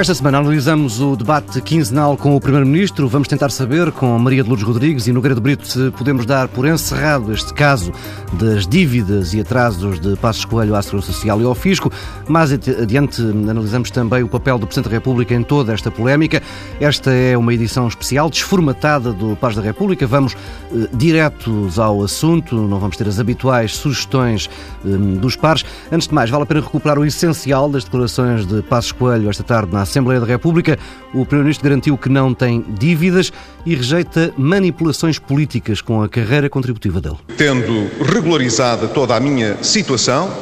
Esta semana analisamos o debate quinzenal com o Primeiro-Ministro. Vamos tentar saber, com Maria de Lourdes Rodrigues e Nogueira de Brito, se podemos dar por encerrado este caso das dívidas e atrasos de Passos Coelho à Segurança Social e ao Fisco. Mais adiante analisamos também o papel do Presidente da República em toda esta polémica. Esta é uma edição especial, desformatada do Paz da República. Vamos eh, diretos ao assunto, não vamos ter as habituais sugestões eh, dos pares. Antes de mais, vale a pena recuperar o essencial das declarações de Passos Coelho esta tarde na Assembleia da República, o Primeiro-Ministro garantiu que não tem dívidas e rejeita manipulações políticas com a carreira contributiva dele. Tendo regularizada toda a minha situação,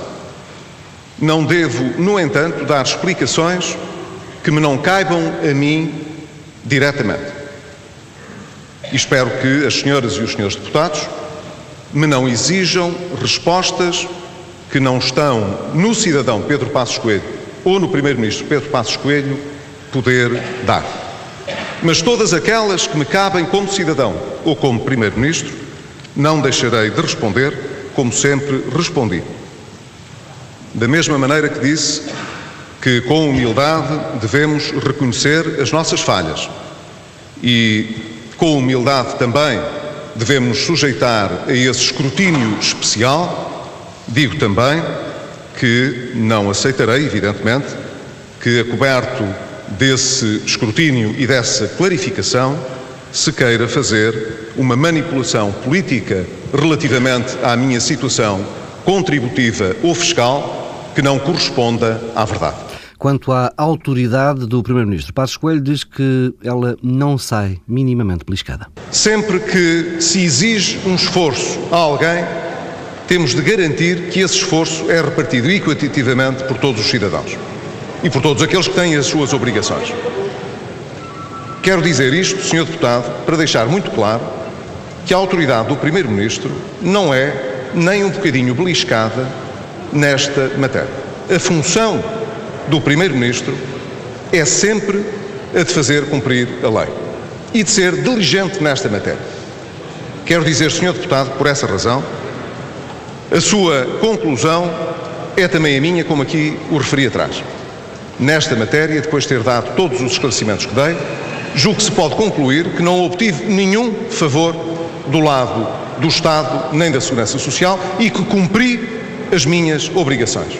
não devo, no entanto, dar explicações que me não caibam a mim diretamente. E espero que as senhoras e os senhores deputados me não exijam respostas que não estão no cidadão Pedro Passos Coelho ou no Primeiro-Ministro Pedro Passos Coelho poder dar. Mas todas aquelas que me cabem como cidadão ou como Primeiro-Ministro, não deixarei de responder como sempre respondi. Da mesma maneira que disse que, com humildade, devemos reconhecer as nossas falhas e, com humildade também, devemos sujeitar a esse escrutínio especial, digo também que não aceitarei, evidentemente, que, a coberto desse escrutínio e dessa clarificação, se queira fazer uma manipulação política relativamente à minha situação contributiva ou fiscal que não corresponda à verdade. Quanto à autoridade do Primeiro-Ministro, Passos Coelho diz que ela não sai minimamente beliscada. Sempre que se exige um esforço a alguém, temos de garantir que esse esforço é repartido equitativamente por todos os cidadãos e por todos aqueles que têm as suas obrigações. Quero dizer isto, Sr. Deputado, para deixar muito claro que a autoridade do Primeiro-Ministro não é nem um bocadinho beliscada nesta matéria. A função do Primeiro-Ministro é sempre a de fazer cumprir a lei e de ser diligente nesta matéria. Quero dizer, Sr. Deputado, por essa razão, a sua conclusão é também a minha, como aqui o referi atrás. Nesta matéria, depois de ter dado todos os esclarecimentos que dei, julgo que se pode concluir que não obtive nenhum favor do lado do Estado nem da Segurança Social e que cumpri as minhas obrigações.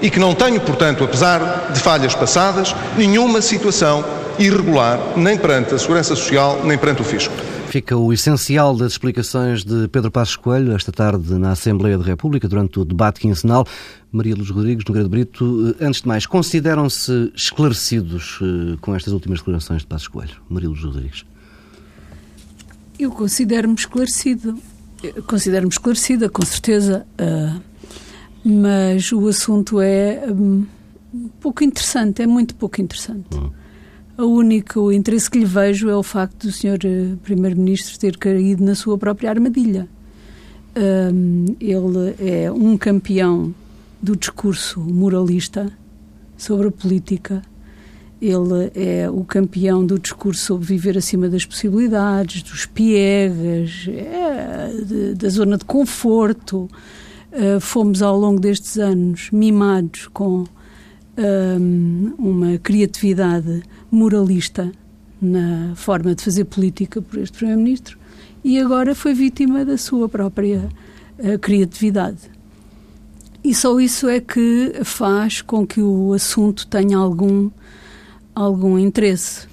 E que não tenho, portanto, apesar de falhas passadas, nenhuma situação irregular, nem perante a Segurança Social, nem perante o Fisco. Fica o essencial das explicações de Pedro Passos Coelho esta tarde na Assembleia da República, durante o debate quinzenal. Maria Luz Rodrigues, no Grande Brito, eh, antes de mais, consideram-se esclarecidos eh, com estas últimas declarações de Passos Coelho? Maria Luz Rodrigues. Eu considero-me esclarecido. Considero-me esclarecida, com certeza. Uh, mas o assunto é um, pouco interessante, é muito pouco interessante. Uhum. O único interesse que lhe vejo é o facto do Sr. Eh, Primeiro-Ministro ter caído na sua própria armadilha. Um, ele é um campeão do discurso moralista sobre a política. Ele é o campeão do discurso sobre viver acima das possibilidades, dos piegas, é, de, da zona de conforto. Uh, fomos ao longo destes anos mimados com um, uma criatividade moralista na forma de fazer política por este Primeiro-Ministro e agora foi vítima da sua própria uh, criatividade. E só isso é que faz com que o assunto tenha algum, algum interesse.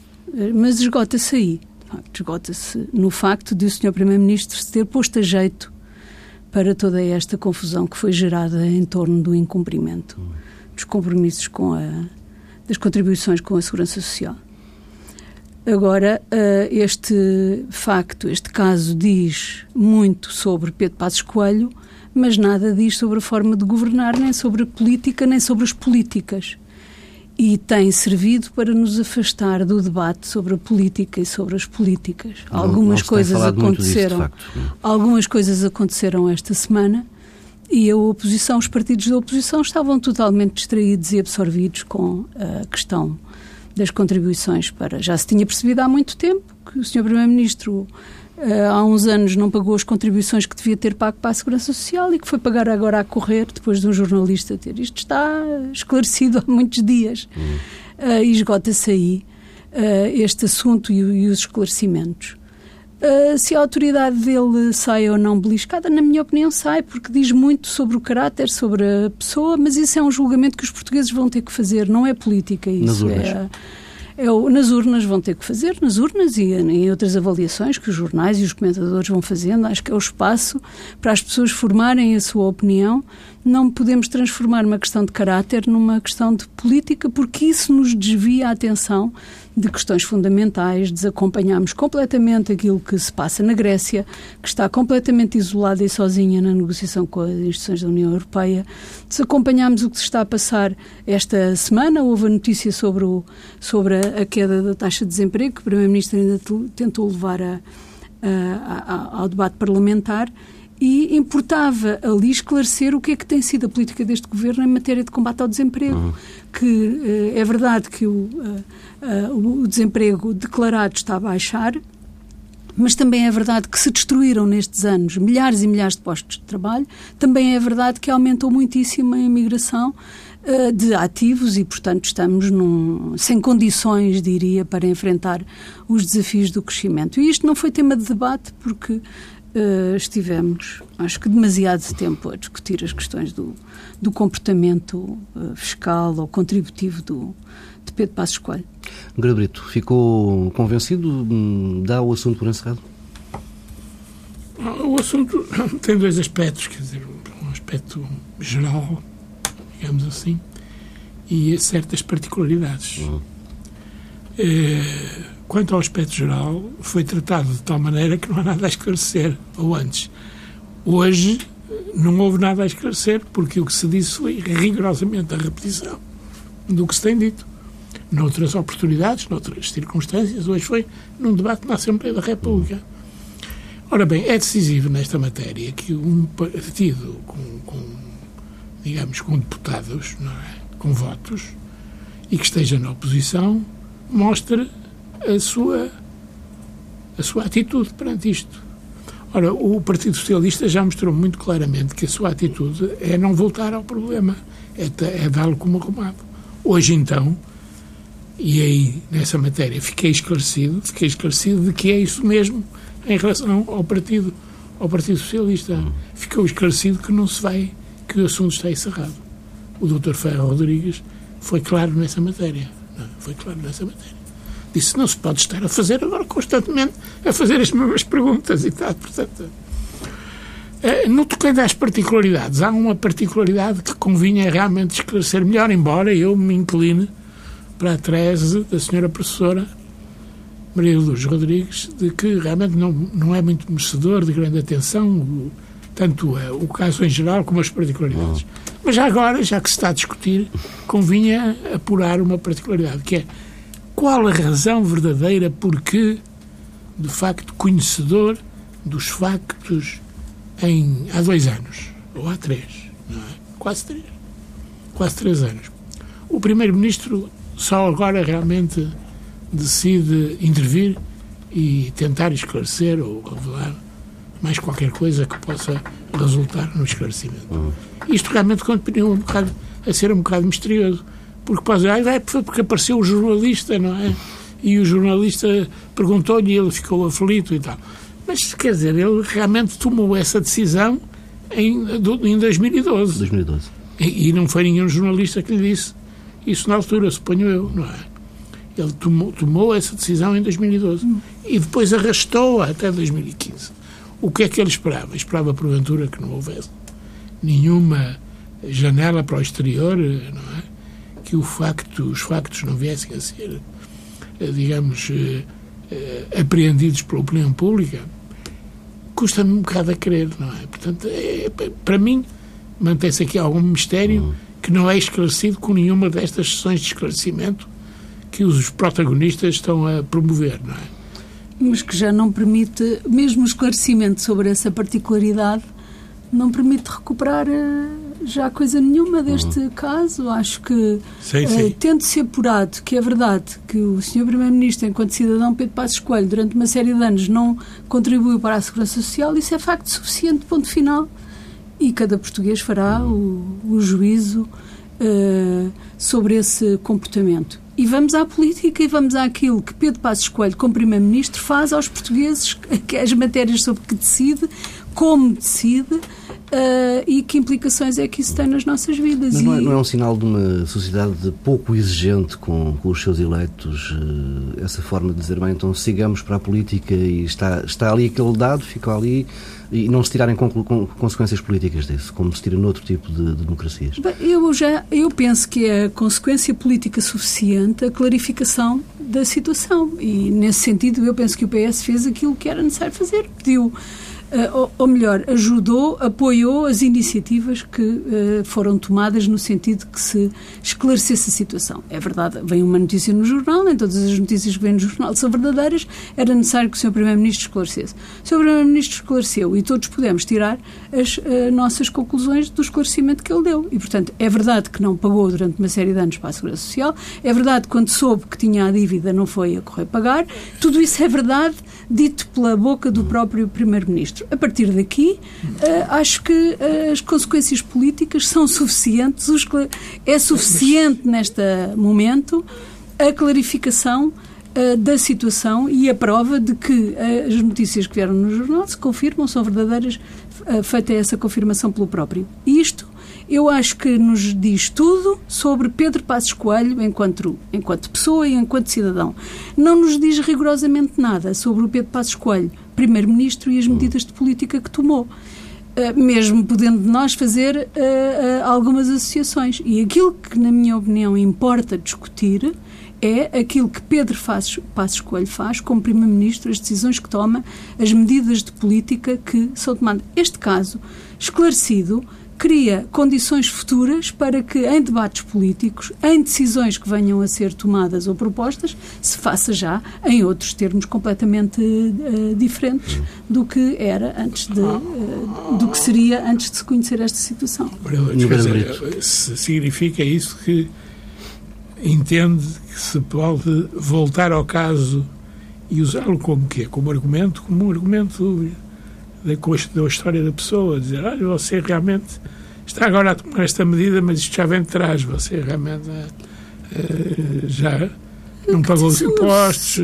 Mas esgota-se aí. Esgota-se no facto de o Sr. Primeiro-Ministro se ter posto a jeito para toda esta confusão que foi gerada em torno do incumprimento dos compromissos com a, das contribuições com a Segurança Social. Agora, eh, este facto, este caso diz muito sobre Pedro Passos Coelho, mas nada diz sobre a forma de governar, nem sobre a política, nem sobre as políticas. E tem servido para nos afastar do debate sobre a política e sobre as políticas. Não, algumas não coisas aconteceram. Disso, algumas coisas aconteceram esta semana e a oposição, os partidos da oposição estavam totalmente distraídos e absorvidos com a questão das contribuições para. Já se tinha percebido há muito tempo que o Sr. Primeiro-Ministro eh, há uns anos não pagou as contribuições que devia ter pago para a Segurança Social e que foi pagar agora a correr depois de um jornalista ter. Isto está esclarecido há muitos dias. Hum. uh, esgota-se aí uh, este assunto e, e os esclarecimentos. Uh, se a autoridade dele sai ou não beliscada, na minha opinião, sai, porque diz muito sobre o caráter, sobre a pessoa, mas isso é um julgamento que os portugueses vão ter que fazer, não é política. Isso é, é o, nas urnas vão ter que fazer, nas urnas e em outras avaliações que os jornais e os comentadores vão fazendo. Acho que é o espaço para as pessoas formarem a sua opinião. Não podemos transformar uma questão de caráter numa questão de política, porque isso nos desvia a atenção de questões fundamentais, desacompanhamos completamente aquilo que se passa na Grécia, que está completamente isolada e sozinha na negociação com as instituições da União Europeia. Desacompanhamos o que se está a passar esta semana. Houve a notícia sobre, o, sobre a, a queda da taxa de desemprego, que o Primeiro-Ministro ainda tentou levar a, a, ao debate parlamentar e importava ali esclarecer o que é que tem sido a política deste governo em matéria de combate ao desemprego. Uhum. Que uh, é verdade que o, uh, uh, o desemprego declarado está a baixar, mas também é verdade que se destruíram nestes anos milhares e milhares de postos de trabalho, também é verdade que aumentou muitíssimo a imigração de ativos e, portanto, estamos num, sem condições, diria, para enfrentar os desafios do crescimento. E isto não foi tema de debate porque uh, estivemos, acho que demasiado tempo a discutir as questões do, do comportamento uh, fiscal ou contributivo do, de Pedro Passos Coelho. Brito, ficou convencido? Hum, dá o assunto por encerrado? O assunto tem dois aspectos, quer dizer, um aspecto geral, digamos assim, e certas particularidades. Uhum. É, Quanto ao aspecto geral, foi tratado de tal maneira que não há nada a esclarecer, ou antes. Hoje não houve nada a esclarecer, porque o que se disse foi rigorosamente a repetição do que se tem dito. Noutras oportunidades, noutras circunstâncias, hoje foi num debate na Assembleia da República. Ora bem, é decisivo nesta matéria que um partido com, com digamos, com deputados, é? com votos, e que esteja na oposição, mostre a sua, a sua atitude perante isto. Ora, o Partido Socialista já mostrou muito claramente que a sua atitude é não voltar ao problema, é, é dá-lo como arrumado. Hoje, então, e aí, nessa matéria, fiquei esclarecido, fiquei esclarecido de que é isso mesmo em relação ao Partido, ao Partido Socialista. Ficou esclarecido que não se vai, que o assunto está encerrado. O Dr. Ferro Rodrigues foi claro nessa matéria. Não, foi claro nessa matéria. Disse, não se pode estar a fazer agora constantemente, a fazer as mesmas perguntas e tal. Portanto, eh, no tocante às particularidades, há uma particularidade que convinha realmente esclarecer melhor, embora eu me incline para a tese da senhora professora Maria Luz Rodrigues, de que realmente não, não é muito merecedor de grande atenção, tanto o caso em geral como as particularidades. Mas já agora, já que se está a discutir, convinha apurar uma particularidade, que é qual a razão verdadeira porque, de facto, conhecedor dos factos em, há dois anos, ou há três, não é? Quase três. Quase três anos. O Primeiro-Ministro só agora realmente decide intervir e tentar esclarecer ou revelar mais qualquer coisa que possa resultar no esclarecimento. Uhum. Isto realmente continua um bocado a ser um bocado misterioso porque pode dizer, ah, é porque apareceu o jornalista, não é? E o jornalista perguntou-lhe e ele ficou aflito e tal. Mas, quer dizer, ele realmente tomou essa decisão em, em 2012. 2012. E, e, não foi nenhum jornalista que lhe disse isso na altura, suponho eu, não é? Ele tomou, tomou essa decisão em 2012 hum. e depois arrastou-a até 2015. O que é que ele esperava? Esperava, porventura, que não houvesse nenhuma janela para o exterior, não é? que o facto, os factos não viessem a ser, eh, digamos, eh, eh, apreendidos pela opinião pública, custa-me um bocado a crer, não é? Portanto, é, para mim, mantém-se aqui algum mistério que não é esclarecido com nenhuma destas sessões de esclarecimento que os protagonistas estão a promover, não é? Mas que já não permite, mesmo o esclarecimento sobre essa particularidade, não permite recuperar já coisa nenhuma deste uhum. caso. Acho que, sim, sim. Uh, tendo-se apurado que é verdade que o Sr. Primeiro-Ministro, enquanto cidadão Pedro Passos Coelho, durante uma série de anos não contribuiu para a Segurança Social, isso é facto suficiente, ponto final. E cada português fará uhum. o, o juízo uh, sobre esse comportamento. E vamos à política e vamos àquilo que Pedro Passos Coelho, como Primeiro-Ministro, faz aos portugueses, que as matérias sobre que decide, como decide, Uh, e que implicações é que isso tem nas nossas vidas. Mas não é, não é um sinal de uma sociedade pouco exigente com, com os seus eleitos, uh, essa forma de dizer, bem, então sigamos para a política e está, está ali aquele dado, fica ali e não se tirarem consequências políticas disso, como se tira noutro tipo de, de democracias? Bem, eu, já, eu penso que é consequência política suficiente a clarificação da situação e, nesse sentido, eu penso que o PS fez aquilo que era necessário fazer, pediu eh, ou melhor, ajudou, apoiou as iniciativas que eh, foram tomadas no sentido que se esclarecesse a situação. É verdade, vem uma notícia no jornal, nem todas as notícias que vêm no jornal são verdadeiras, era necessário que o Sr. Primeiro-Ministro esclarecesse. O Sr. Primeiro-Ministro esclareceu e todos podemos tirar as uh, nossas conclusões do esclarecimento que ele deu. E, portanto, é verdade que não pagou durante uma série de anos para a Segurança Social, é verdade que quando soube que tinha a dívida não foi a correr pagar, tudo isso é verdade dito pela boca do próprio Primeiro-Ministro. A partir daqui, uh, acho que uh, as consequências políticas são suficientes, é suficiente neste momento a clarificação uh, da situação e a prova de que as notícias que vieram no jornal se confirmam, são verdadeiras, feita essa confirmação pelo próprio. Isto eu acho que nos diz tudo sobre Pedro Passos Coelho enquanto, enquanto pessoa e enquanto cidadão. Não nos diz rigorosamente nada sobre o Pedro Passos Coelho, Primeiro-Ministro, e as medidas de política que tomou. Uh, mesmo podendo nós fazer uh, uh, algumas associações. E aquilo que, na minha opinião, importa discutir é aquilo que Pedro Passos Coelho faz como Primeiro-Ministro, as decisões que toma, as medidas de política que são tomadas. Este caso, esclarecido, cria condições futuras para que, em debates políticos, em decisões que venham a ser tomadas ou propostas, se faça já em outros termos completamente uh, diferentes do que era antes de, uh, do que seria antes de se conhecer esta situação. significa isso que entende que se pode voltar ao caso e usá-lo como quê? Como argumento, como um argumento da, história da pessoa, dizer, olha, você realmente está agora a tomar esta medida, mas isto já vem de trás, você realmente uh, já não pagou os impostos.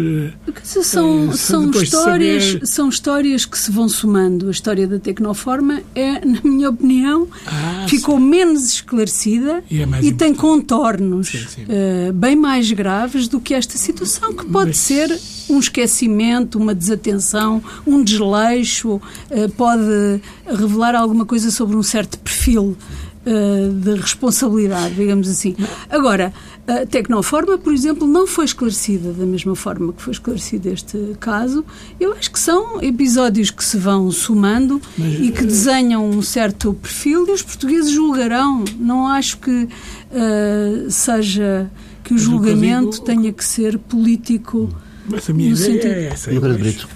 São, uh, são, histórias, saber... são histórias que se vão somando. A história da Tecnoforma é, na minha opinião, ah, ficou sim. menos esclarecida e, é e tem contornos sim, sim. Uh, bem mais graves do que esta situação, que pode mas... ser um esquecimento, uma desatenção, um desleixo, eh, pode revelar alguma coisa sobre um certo perfil eh, de responsabilidade, digamos assim. Agora, a Tecnoforma, por exemplo, não foi esclarecida da mesma forma que foi esclarecido este caso. Eu acho que são episódios que se vão somando Mas, e que desenham um certo perfil e os portugueses julgarão. Não acho que uh, seja que o julgamento digo... tenha que ser político mas a minha ideia é essa. Mas,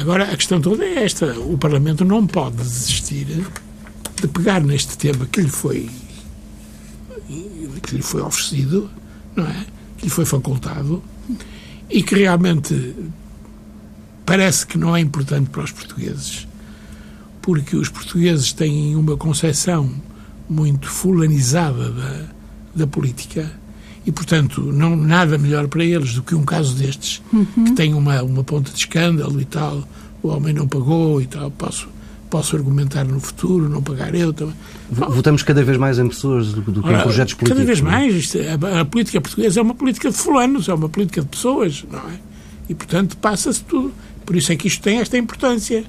agora, a questão toda é esta. O Parlamento não pode desistir de pegar neste tema que lhe foi que lhe foi oferecido, não é? Que lhe foi facultado e que realmente parece que não é importante para os portugueses, porque os portugueses têm uma concepção muito fulanizada da, da política e, portanto, não nada melhor para eles do que um caso destes, uhum. que tem uma, uma ponta de escândalo e tal, o homem não pagou e tal, posso, posso argumentar no futuro, não pagar eu também. Votamos cada vez mais em pessoas do, do que Ora, em projetos políticos. Cada vez é? mais. Isto, a, a, política portuguesa é uma política de fulanos, é uma política de pessoas, não é? E, portanto, passa-se tudo. Por isso é que isto tem esta importância.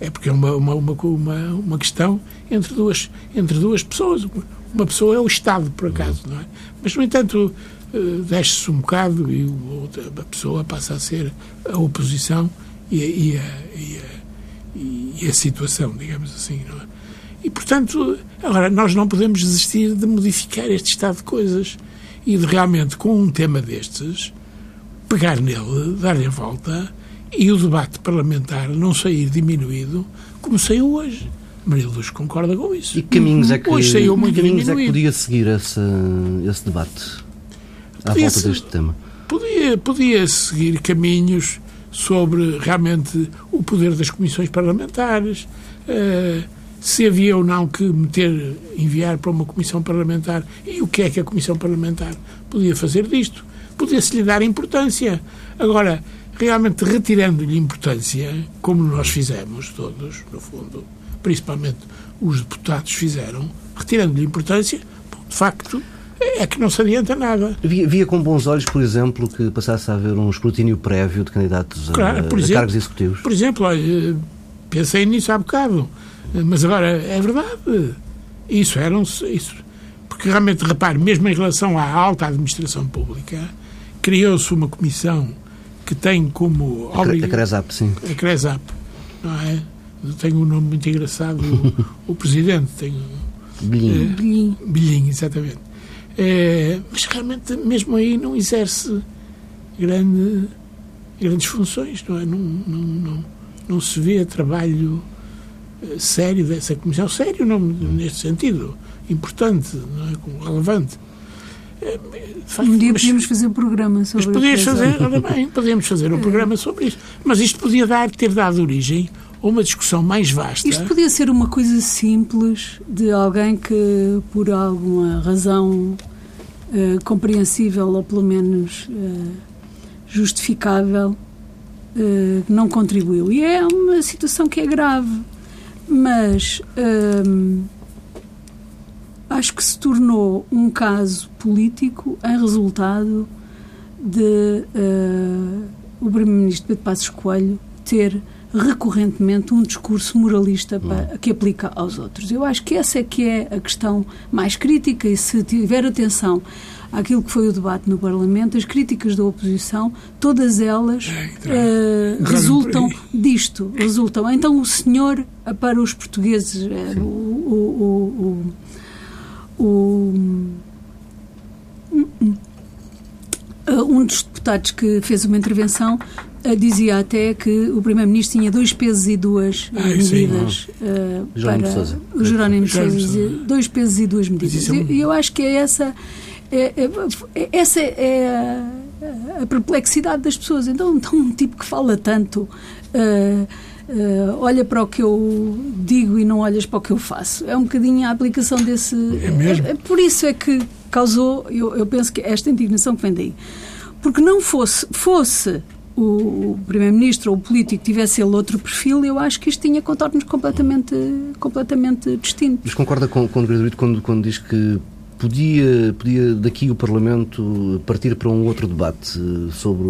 É porque é uma, uma, uma, uma, uma questão entre duas, entre duas pessoas. Uma pessoa é o Estado, por acaso, não é? Mas, no entanto, eh, desce-se um bocado e a pessoa passa a ser a oposição e, e, a, e, a, e a, situação, digamos assim, não é? E, portanto, agora, nós não podemos desistir de modificar este estado de coisas e de realmente, com um tema destes, pegar nele, dar-lhe a volta e o debate parlamentar não sair diminuído como saiu hoje. Maria Luz concorda com isso. E caminhos é que, Hoje saiu muito caminhos é que podia seguir esse, esse debate à podia volta deste tema? Podia, podia seguir caminhos sobre realmente o poder das comissões parlamentares, uh, se havia ou não que meter, enviar para uma comissão parlamentar e o que é que a comissão parlamentar podia fazer disto. Podia-se lhe dar importância. Agora, realmente retirando-lhe importância, como nós fizemos todos, no fundo, principalmente os deputados fizeram, retirando-lhe importância, de facto, é que não se adianta nada. Via, via, com bons olhos, por exemplo, que passasse a haver um escrutínio prévio de candidatos claro, a, exemplo, a cargos executivos? Por exemplo, olha, pensei nisso há bocado, mas agora é verdade. Isso era um, isso, porque realmente, repare, mesmo em relação à alta administração pública, criou-se uma comissão que tem como... A, a CRESAP, sim. A CRESAP, não é? Tem um nome muito engraçado, o, o presidente tem... Bilhinho. É, Bilhinho. Bilhinho, exatamente. É, mas realmente, mesmo aí, não exerce grande, grandes funções, não é? Não, não, não, não se vê trabalho eh, sério dessa comissão. Sério, não, neste sentido. Importante, não é? relevante. É, faz, um dia mas, podíamos fazer um programa sobre mas podias fazer, bem, podíamos fazer um programa sobre isso. Mas isto podia dar, ter dado origem uma discussão mais vasta. Isto podia ser uma coisa simples de alguém que, por alguma razão uh, compreensível ou pelo menos uh, justificável, uh, não contribuiu. E é uma situação que é grave. Mas acho que se tornou um caso político em resultado de o Primeiro-Ministro Pedro Passos Coelho ter recorrentemente um discurso moralista para, que aplica aos outros. Eu acho que essa é que é a questão mais crítica e se tiver atenção àquilo que foi o debate no Parlamento, as críticas da oposição, todas elas uh, resultam disto, resultam. Então o senhor, para os portugueses, uh, o, o, o o, um dos deputados que fez uma intervenção dizia até que o Primeiro-Ministro tinha dois pesos e duas uh, medidas uh, para o Jerónimo de Sousa dizia dois pesos e duas medidas. E eu, eu, acho que é essa é, é, é, essa é a, a, perplexidade das pessoas. Então, então um tipo que fala tanto uh, olha para o que eu digo e não olhas para o que eu faço. É um bocadinho a aplicação desse. É mesmo? É, por isso é que causou, eu, eu penso que esta indignação que vem daí. Porque não fosse, fosse o Primeiro-Ministro ou o político tivesse ele outro perfil, eu acho que isto tinha contornos completamente, completamente distintos. Mas concorda com, com o Gratuito quando, quando diz que Podia, podia daqui o Parlamento partir para um outro debate sobre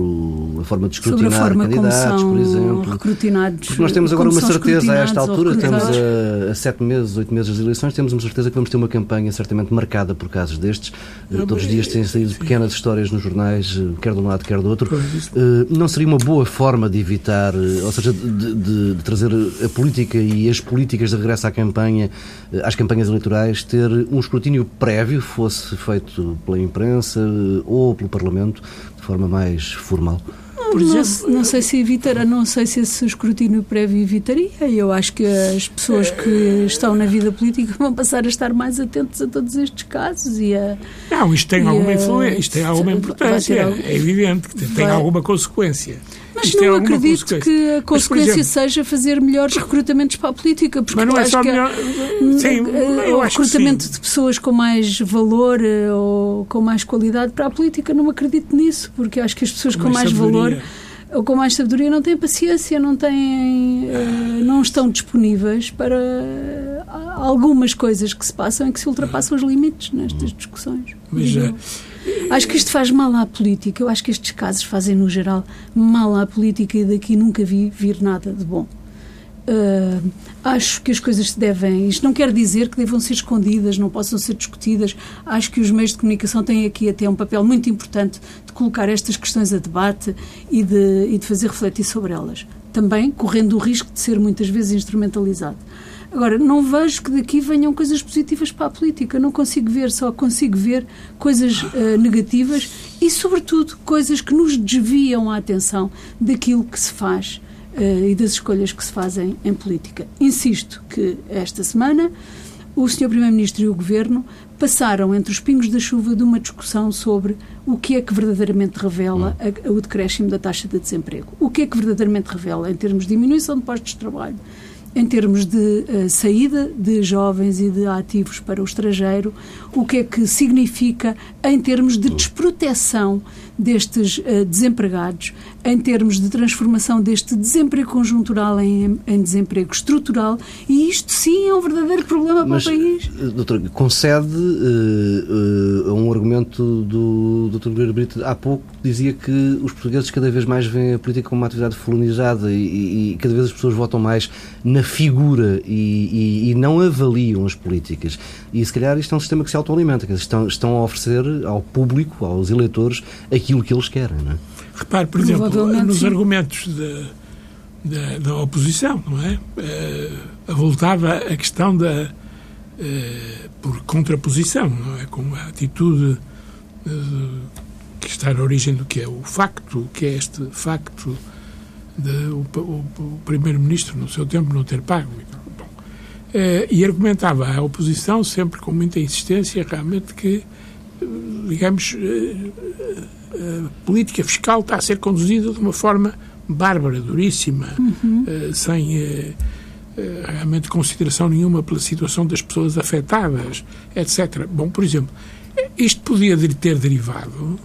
a forma de escrutinar forma candidatos, por exemplo. Recrutinados, Porque nós temos agora uma certeza a esta altura, estamos a, a, sete meses, oito meses das eleições, temos uma certeza que vamos ter uma campanha certamente marcada por casos destes. Eh, todos os dias têm saído pequenas histórias nos jornais, eh, quer de um lado, quer do outro. Eh, não seria uma boa forma de evitar, ou seja, de, de, de trazer a política e as políticas de regresso à campanha, às campanhas eleitorais, ter um escrutínio prévio fosse feito pela imprensa ou pelo Parlamento de forma mais formal? Por exemplo, não, não, sei se evitará, não sei se esse escrutínio prévio evitaria. Eu acho que as pessoas que estão na vida política vão passar a estar mais atentos a todos estes casos e a. Não, isto tem alguma influência, isto tem alguma importância, algum, é evidente que tem, tem alguma consequência. Mas Isto não acredito que a consequência exemplo, seja fazer melhores recrutamentos para a política, porque mas não é só melhor... sim, o recrutamento de pessoas com mais valor eh, ou com mais qualidade para a política, não acredito nisso, porque acho que as pessoas com mais, mais valor ou com mais sabedoria não têm paciência, não têm, eh, não estão disponíveis para algumas coisas que se passam e que se ultrapassam os limites nestas discussões. Mas, Acho que isto faz mal à política. Eu acho que estes casos fazem, no geral, mal à política e daqui nunca vi vir nada de bom. Uh, acho que as coisas se devem. Isto não quer dizer que devam ser escondidas, não possam ser discutidas. Acho que os meios de comunicação têm aqui até um papel muito importante de colocar estas questões a debate e de, e de fazer refletir sobre elas. Também correndo o risco de ser muitas vezes instrumentalizado. Agora, não vejo que daqui venham coisas positivas para a política. Não consigo ver, só consigo ver coisas uh, negativas e, sobretudo, coisas que nos desviam a atenção daquilo que se faz uh, e das escolhas que se fazem em política. Insisto que esta semana o Sr. Primeiro-Ministro e o Governo passaram entre os pingos da chuva de uma discussão sobre o que é que verdadeiramente revela a, a, o decréscimo da taxa de desemprego. O que é que verdadeiramente revela em termos de diminuição de postos de trabalho, em termos de uh, saída de jovens e de ativos para o estrangeiro, o que é que significa em termos de desproteção destes uh, desempregados, em termos de transformação deste desemprego conjuntural em, em, desemprego estrutural, e isto sim é um verdadeiro problema Mas, para o país. Eh, doutor, concede uh, uh, um argumento do Dr. Moreira Brito há pouco, dizia que os portugueses cada vez mais veem a política como uma atividade colonizada e, e, e cada vez as pessoas votam mais na figura e, e, não avaliam as políticas. E se calhar isto é um sistema que se autoalimenta, que estão, estão a oferecer ao público, aos eleitores, aquilo que eles querem, não é? Repare, por exemplo, nos sim. argumentos da, da, oposição, não é? Uh, voltava a questão da. Uh, por contraposição, não é? Com a atitude uh, que está na origem do que é o facto, que é este facto de o, o, o Primeiro-Ministro, no seu tempo, não ter pago. Bom, e argumentava a oposição sempre com muita insistência, realmente, que, digamos, a política fiscal está a ser conduzida de uma forma bárbara, duríssima, uhum. uh, sem uh, uh, realmente consideração nenhuma pela situação das pessoas afetadas, etc. Bom, por exemplo, isto podia ter derivado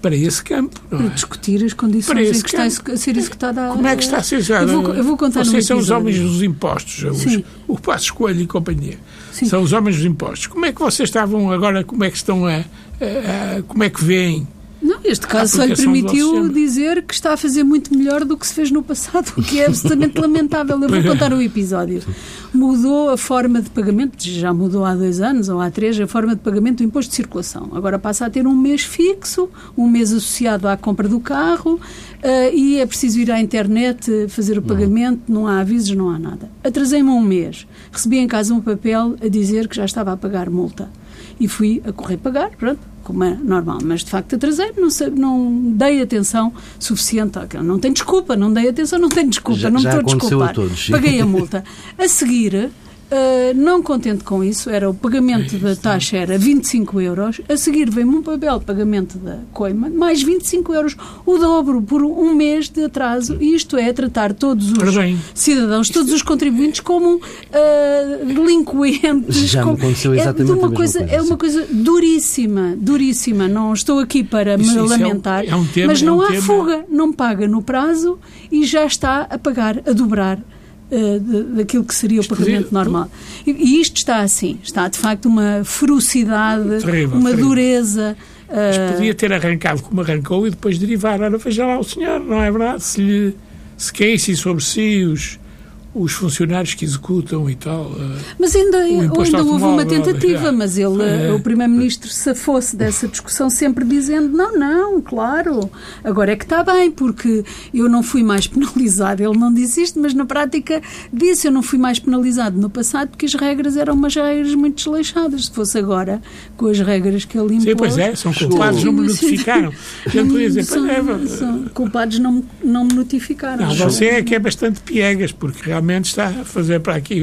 para esse campo. Não para é? discutir as condições em que campo. está a ser executada a... Como é que está a ser executada? Eu vou, eu vou contar Vocês são os homens dos impostos, os, o Passo Escolho e companhia. Sim. São os homens dos impostos. Como é que vocês estavam agora, como é que estão a, a, a como é que veem não, este caso só lhe permitiu dizer que está a fazer muito melhor do que se fez no passado, o que é absolutamente lamentável. Eu vou contar o episódio. Mudou a forma de pagamento, já mudou há dois anos ou há três, a forma de pagamento do imposto de circulação. Agora passa a ter um mês fixo, um mês associado à compra do carro uh, e é preciso ir à internet fazer o pagamento, não há avisos, não há nada. Atrasei-me um mês. Recebi em casa um papel a dizer que já estava a pagar multa. E fui a correr pagar, pronto como é normal, mas de facto atrasei, não, sei, não dei atenção suficiente. Não tem desculpa, não dei atenção, não tenho desculpa, já, não me estou a desculpar. A todos, Paguei a multa. A seguir, Uh, não contente com isso, era o pagamento é da taxa era 25 euros, a seguir vem-me um papel de pagamento da coima, mais 25 euros, o dobro por um mês de atraso, e isto é tratar todos os cidadãos, todos os contribuintes como uh, delinquentes. Já como, me aconteceu exatamente é uma coisa, coisa, É uma coisa duríssima, duríssima, não estou aqui para isso, me isso lamentar, é um, é um tema, mas não é um há tema... fuga, não paga no prazo e já está a pagar, a dobrar uh, daquilo que seria o pagamento normal. E, e, isto está assim, está de facto uma ferocidade, terrível, uma terrível. dureza. Mas eh, podia ter arrancado como arrancou e depois derivar. Ora, veja lá o senhor, não é verdade? Se, lhe, se caíssem sobre si os, os funcionários que executam e tal. Eh, mas ainda, ainda houve uma tentativa, mas ele, é. o Primeiro-Ministro se fosse dessa discussão sempre dizendo não, não, claro, agora é que está bem, porque eu não fui mais penalizado. Ele não disse isto, mas na prática disse eu não fui mais penalizado no passado porque as regras eram umas regras muito desleixadas. Se fosse agora, com as regras que ele impôs... Sim, pois é, são culpados, não me notificaram. Podia dizer, são, é, são culpados não, não me notificaram. Não, você é que é bastante piegas, porque realmente realmente está a fazer para aqui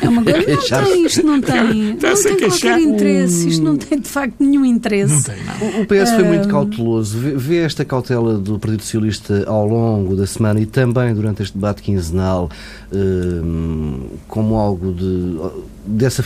É uma coisa, não tem, isto não tem, está não tem qualquer interesse, isto não tem de facto nenhum interesse. Não tem, não. O PS foi muito cauteloso. Vê esta cautela do Partido Socialista ao longo da semana e também durante este debate quinzenal hum, como algo de dessa,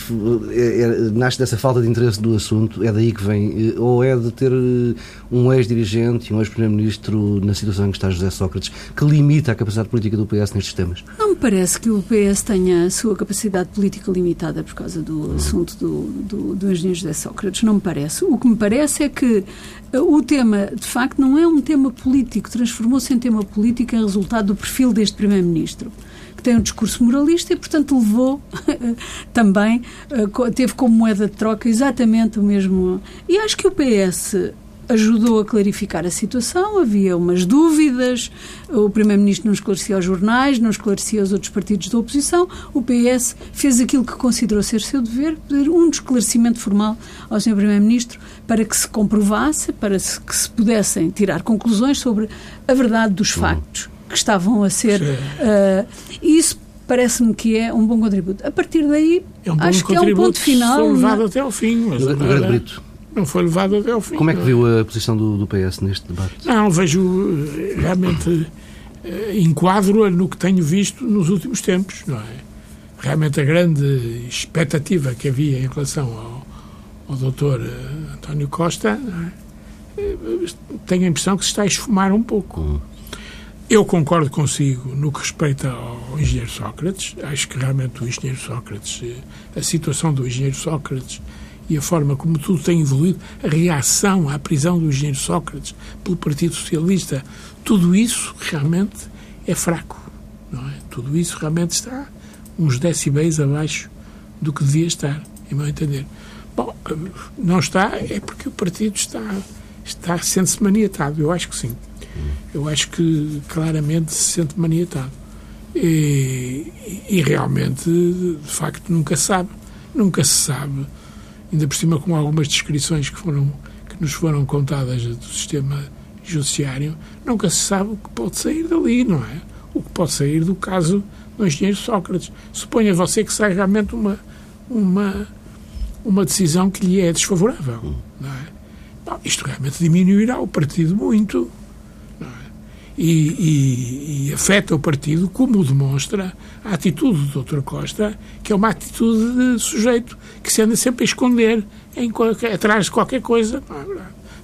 é, é, nasce dessa falta de interesse do assunto, é daí que vem, eh, ou é de ter eh, um ex-dirigente e um ex-primeiro-ministro na situação em que está José Sócrates, que limita a capacidade política do PS nestes temas? Não me parece que o PS tenha a sua capacidade política limitada por causa do assunto do, do, do engenheiro José Sócrates, não me parece. O que me parece é que eh, o tema, de facto, não é um tema político, transformou-se em tema político em resultado do perfil deste primeiro-ministro que tem um discurso moralista e, portanto, levou também, eh, teve como moeda de troca exatamente o mesmo. E acho que o PS ajudou a clarificar a situação, havia umas dúvidas, o Primeiro-Ministro não esclarecia aos jornais, não esclarecia aos outros partidos da oposição, o PS fez aquilo que considerou ser seu dever, pedir um esclarecimento formal ao Sr. Primeiro-Ministro para que se comprovasse, para que se pudessem tirar conclusões sobre a verdade dos factos que estavam a ser. Uh, isso parece-me que é um bom contributo. A partir daí, é um acho que é um ponto final. Levado até ao fim. Mas agora, Brito. Não foi levado até ao fim. Como é que viu a posição do, do PS neste debate? Não, vejo eh, realmente uh, enquadro-a no que tenho visto nos últimos tempos, não é? Realmente a grande expectativa que havia em relação ao, ao doutor uh, António Costa, é? tenho a impressão que se está a esfumar um pouco. Uhum. Eu concordo consigo no que respeita ao engenheiro Sócrates. Acho que realmente o engenheiro Sócrates, a situação do engenheiro Sócrates e a forma como tudo tem evoluído, a reação à prisão do engenheiro Sócrates pelo Partido Socialista, tudo isso realmente é fraco. Não é? Tudo isso realmente está uns decibéis abaixo do que devia estar, em meu entender. Bom, não está, é porque o partido está, está sendo-se maniatado, eu acho que sim. Eu acho que claramente se sente maniatado. E, e realmente, de facto, nunca sabe. Nunca se sabe ainda por cima com algumas descrições que, foram, que nos foram contadas do sistema judiciário, nunca se sabe o que pode sair dali, não é? O que pode sair do caso do engenheiro Sócrates. Suponha você que sai realmente uma, uma, uma decisão que lhe é desfavorável, não é? Bom, isto realmente diminuirá o partido muito e, e, e, afeta o partido, como demonstra a atitude do Dr. Costa, que é uma atitude de sujeito que se anda sempre a esconder em atrás de qualquer coisa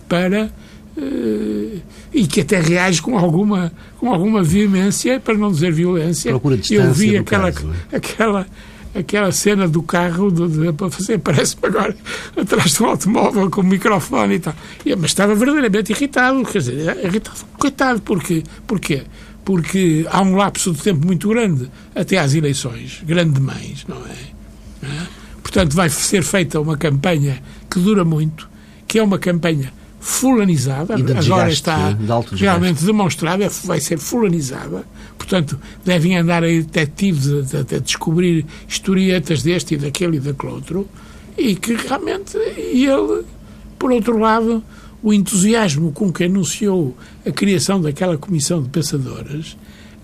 para uh, e que até reage com alguma com alguma veemência, para não dizer violência. Eu vi aquela caso, é? aquela aquela cena do carro de, de, para fazer, parece-me agora, atrás de um automóvel com um microfone e tal. E, mas estava verdadeiramente irritado, quer dizer, irritado, coitado, porque, porquê? Porque há um lapso de tempo muito grande até às eleições, grande demais, não é? Não é? Portanto, vai ser feita uma campanha que dura muito, que é uma campanha fulanizada, agora está realmente demonstrada, vai ser fulanizada, portanto, devem andar aí detetives a, a, a, descobrir historietas deste e daquele e daquele outro, e que realmente ele, por outro lado, o entusiasmo com que anunciou a criação daquela comissão de pensadores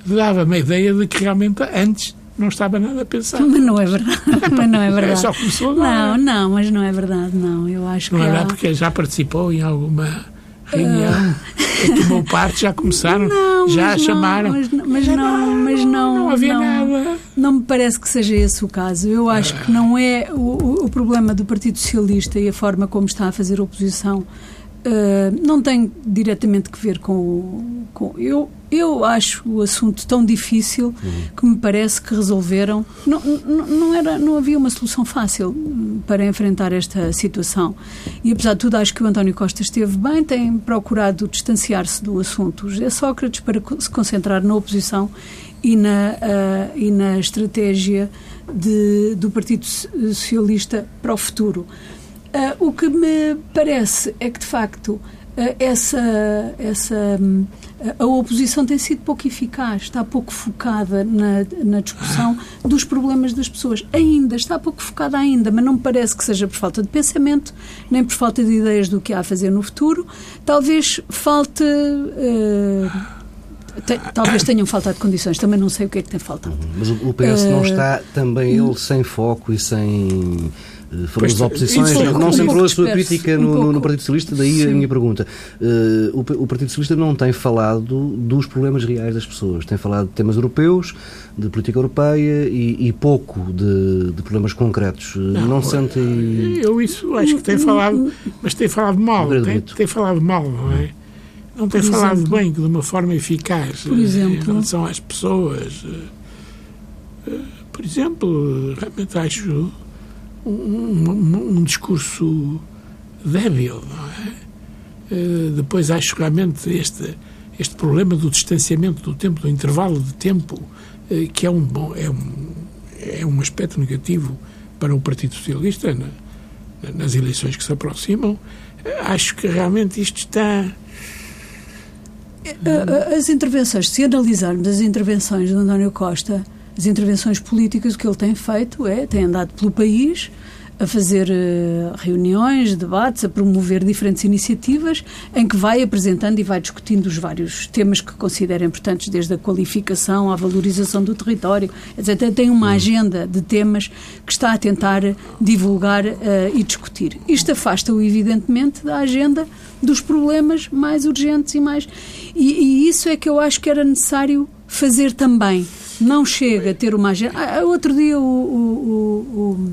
dava-me a ideia de que realmente antes não estava nada a pensar. Mas não é verdade. mas não é verdade. É só começou agora. Não, não, mas não é verdade, não. Eu acho não que. Não é verdade porque já participou em alguma reunião, uh... tomou parte, já começaram, não, já a chamaram. Mas, mas não, mas não. Não havia não, nada. Não me parece que seja esse o caso. Eu acho que não é o, o problema do Partido Socialista e a forma como está a fazer oposição Uh, não tem diretamente que ver com, com, eu eu acho o assunto tão difícil uhum. que me parece que resolveram. Não, não, não era não havia uma solução fácil para enfrentar esta situação. E apesar de tudo acho que o António Costa esteve bem tem procurado distanciar-se do assunto. José Sócrates para se concentrar na oposição e na uh, e na estratégia de, do Partido Socialista para o futuro o que me parece é que, de facto, uh, essa, essa, uh, a oposição tem sido pouco eficaz, está pouco focada na, na discussão dos problemas das pessoas. Ainda, está pouco focada ainda, mas não me parece que seja por falta de pensamento, nem por falta de ideias do que há a fazer no futuro. Talvez falte. Te, talvez tenham faltado condições, também não sei o que é que tem faltado. Mas o, o PS não está também ele sem foco e sem foram as oposições, não centrou a sua crítica no, no, Partido Socialista, daí Sim. a minha pergunta. Uh, o, o, Partido Socialista não tem falado dos problemas reais das pessoas, tem falado de temas europeus, de política europeia e, e pouco de, de, problemas concretos. Não, não sente. Eu isso acho que tem falado, mas tem falado mal, tem, tem falado mal, não é? Não tem Por falado exemplo, bem, de uma forma eficaz Por exemplo, em relação às pessoas. Eh, eh, por exemplo, realmente acho um, um, um discurso débil, é? Uh, depois acho realmente este, este problema do distanciamento do tempo, do intervalo de tempo, uh, que é um, bom, é, um, é um aspecto negativo para o Partido Socialista na, nas eleições que se aproximam. Uh, acho que realmente isto está. As intervenções, se analisarmos as intervenções de António Costa, as intervenções políticas, o que ele tem feito é, tem andado pelo país a fazer uh, reuniões, debates, a promover diferentes iniciativas em que vai apresentando e vai discutindo os vários temas que considera importantes, desde a qualificação à valorização do território, etc. Tem uma hum. agenda de temas que está a tentar divulgar uh, e discutir. Isto afasta-o, evidentemente, da agenda dos problemas mais urgentes e mais. E, e, isso é que eu acho que era necessário fazer também. Não chega a ter uma agenda. Ah, ah outro dia o, o, o,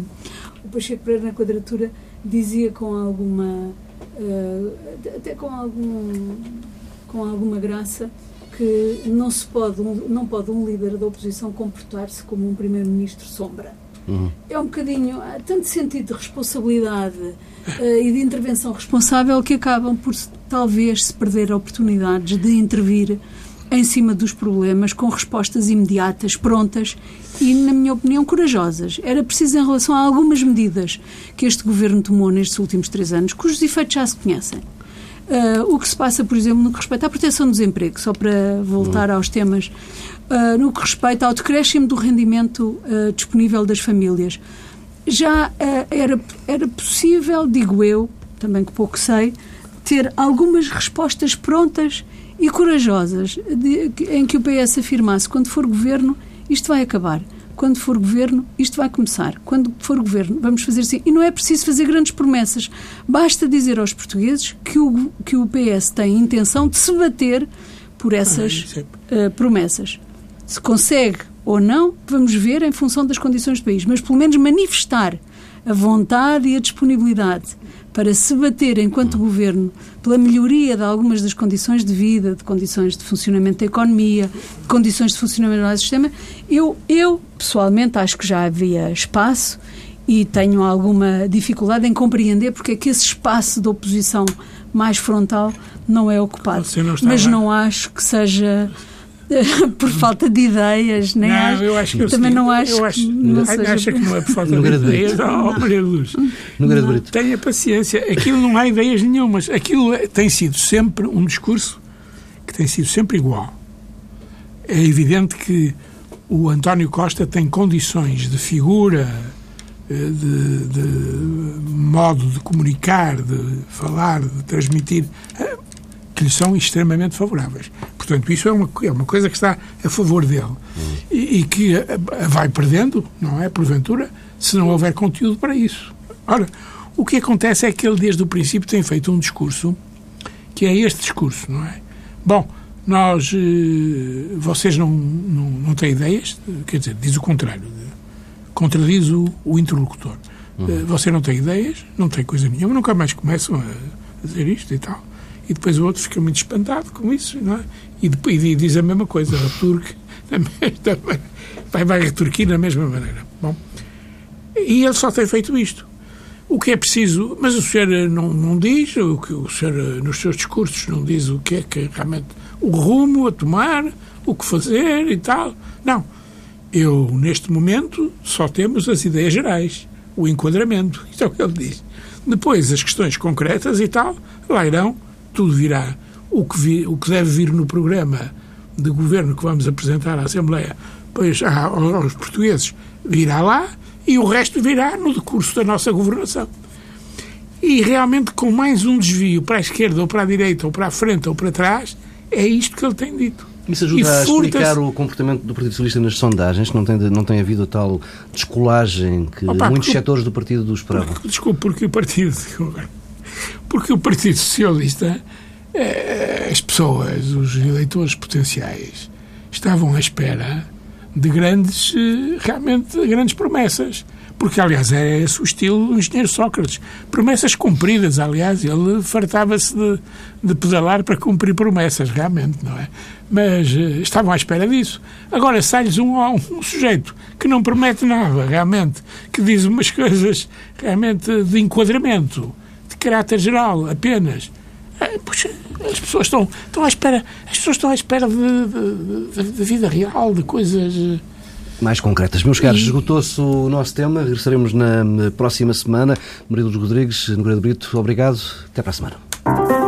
o Pacheco Pereira na quadratura dizia com alguma. Uh, até com algum com alguma graça que não se pode não pode um líder da oposição comportar-se como um primeiro-ministro sombra Uhum. É um bocadinho. Há tanto sentido de responsabilidade uh, e de intervenção responsável que acabam por talvez se perder oportunidades de intervir em cima dos problemas com respostas imediatas, prontas e, na minha opinião, corajosas. Era preciso em relação a algumas medidas que este governo tomou nestes últimos três anos, cujos efeitos já se conhecem. Uh, o que se passa, por exemplo, no que respeita à proteção do desemprego, só para voltar uhum. aos temas uh, no que respeita ao decréscimo do rendimento uh, disponível das famílias. Já era, era possível, digo eu, também que pouco sei, ter algumas respostas prontas e corajosas de, em que o PS afirmasse quando for governo isto vai acabar. Quando for governo, isto vai começar. Quando for governo, vamos fazer assim. E não é preciso fazer grandes promessas. Basta dizer aos portugueses que o, que o PS tem intenção de se bater por essas uh, promessas. Se consegue ou não, vamos ver em função das condições do país, mas pelo menos manifestar a vontade e a disponibilidade para se bater enquanto governo pela melhoria de algumas das condições de vida, de condições de funcionamento da economia, de condições de funcionamento do sistema, eu, eu pessoalmente acho que já havia espaço e tenho alguma dificuldade em compreender porque é que esse espaço de oposição mais frontal não é ocupado. Não Mas não acho que seja por falta de ideias, nem não, acho, eu acho que também não acho, eu acho não seja... acha que não é por falta de ideias, oh, Maria Luz. No Tenha paciência, aquilo não há ideias nenhumas, aquilo é, tem sido sempre um discurso que tem sido sempre igual. É evidente que o António Costa tem condições de figura, eh, de, de modo de comunicar, de falar, de transmitir. Eh, que lhe são extremamente favoráveis. Portanto, isso é uma, é uma coisa que está a favor dele e, e, que a, a vai perdendo, não é? Porventura, se não houver conteúdo para isso. Ora, o que acontece é que ele, desde o princípio, tem feito um discurso que é este discurso, não é? Bom, nós. Eh, vocês não, não, não têm ideias? Quer dizer, diz o contrário. Contradiz o, o interlocutor. Uhum. Eh, você não tem ideias, não tem coisa nenhuma, nunca mais começam a dizer isto e tal e depois o outro fica muito espantado com isso, não é? E, depois, e diz a mesma coisa, turco também, vai, vai retorquir da mesma maneira. Bom, e ele só tem feito isto. O que é preciso, mas o senhor não, não diz, o que o senhor nos seus discursos não diz o que é que realmente o rumo a tomar, o que fazer e tal. Não. Eu, neste momento, só temos as ideias gerais, o enquadramento. Isto é o que ele diz. Depois, as questões concretas e tal, lá irão tudo virá. O que, vi, o que deve vir no programa de governo que vamos apresentar à Assembleia, pois aos portugueses, virá lá e o resto virá no decurso da nossa governação. E realmente, com mais um desvio para a esquerda ou para a direita ou para a frente ou para trás, é isto que ele tem dito. Isso ajuda a explicar o comportamento do Partido Socialista nas sondagens? Não tem, não tem havido a tal descolagem que Opa, muitos porque, setores do partido do esperavam? Porque, desculpe, porque o Partido porque o Partido Socialista, eh, as pessoas, os eleitores potenciais, estavam à espera de grandes, eh, realmente, grandes promessas. Porque, aliás, é esse o estilo do engenheiro Sócrates. Promessas cumpridas, aliás, ele fartava-se de, de pedalar para cumprir promessas, realmente, não é? Mas uh, estavam à espera disso. Agora, sai-lhes um, um, sujeito que não promete nada, realmente, que diz umas coisas realmente de enquadramento, caráter geral, apenas. É, puxa, as pessoas estão, estão à espera, as pessoas estão à espera de vida real, de coisas eh, mais concretas. Meus caros, esgotou-se o nosso tema. Regressaremos na próxima semana. Maria dos Rodrigues, Nogueira de Brito, obrigado. Até para a semana.